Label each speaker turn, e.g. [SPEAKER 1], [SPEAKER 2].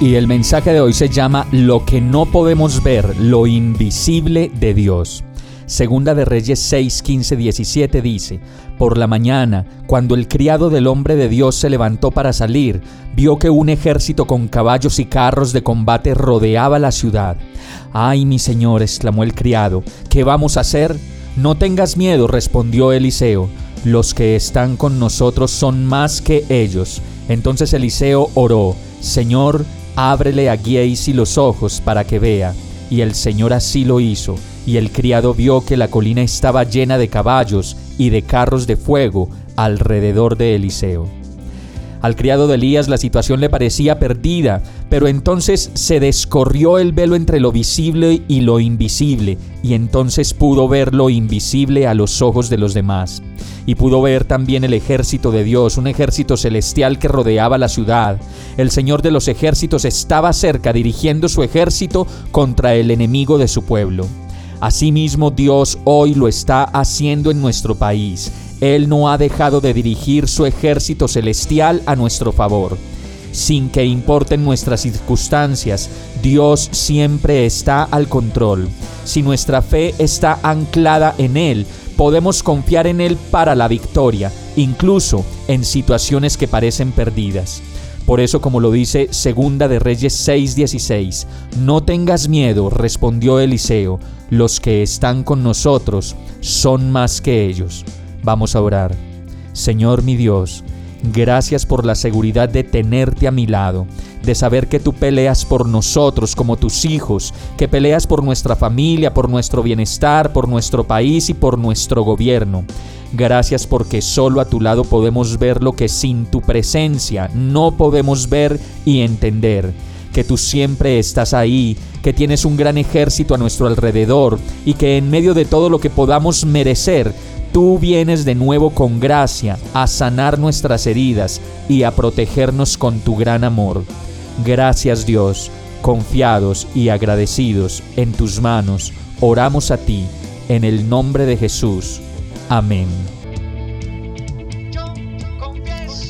[SPEAKER 1] Y el mensaje de hoy se llama Lo que no podemos ver, lo invisible de Dios. Segunda de Reyes 6, 15, 17 dice, Por la mañana, cuando el criado del hombre de Dios se levantó para salir, vio que un ejército con caballos y carros de combate rodeaba la ciudad. Ay, mi señor, exclamó el criado, ¿qué vamos a hacer? No tengas miedo, respondió Eliseo, los que están con nosotros son más que ellos. Entonces Eliseo oró, Señor, ábrele a Giesi los ojos para que vea. Y el Señor así lo hizo y el criado vio que la colina estaba llena de caballos y de carros de fuego alrededor de Eliseo. Al criado de Elías la situación le parecía perdida, pero entonces se descorrió el velo entre lo visible y lo invisible, y entonces pudo ver lo invisible a los ojos de los demás. Y pudo ver también el ejército de Dios, un ejército celestial que rodeaba la ciudad. El Señor de los ejércitos estaba cerca dirigiendo su ejército contra el enemigo de su pueblo. Asimismo, Dios hoy lo está haciendo en nuestro país. Él no ha dejado de dirigir su ejército celestial a nuestro favor. Sin que importen nuestras circunstancias, Dios siempre está al control. Si nuestra fe está anclada en Él, podemos confiar en Él para la victoria, incluso en situaciones que parecen perdidas. Por eso, como lo dice Segunda de Reyes 6:16, no tengas miedo, respondió Eliseo, los que están con nosotros son más que ellos. Vamos a orar. Señor mi Dios, gracias por la seguridad de tenerte a mi lado, de saber que tú peleas por nosotros como tus hijos, que peleas por nuestra familia, por nuestro bienestar, por nuestro país y por nuestro gobierno. Gracias porque solo a tu lado podemos ver lo que sin tu presencia no podemos ver y entender. Que tú siempre estás ahí, que tienes un gran ejército a nuestro alrededor y que en medio de todo lo que podamos merecer, tú vienes de nuevo con gracia a sanar nuestras heridas y a protegernos con tu gran amor. Gracias Dios, confiados y agradecidos en tus manos, oramos a ti, en el nombre de Jesús. Amén.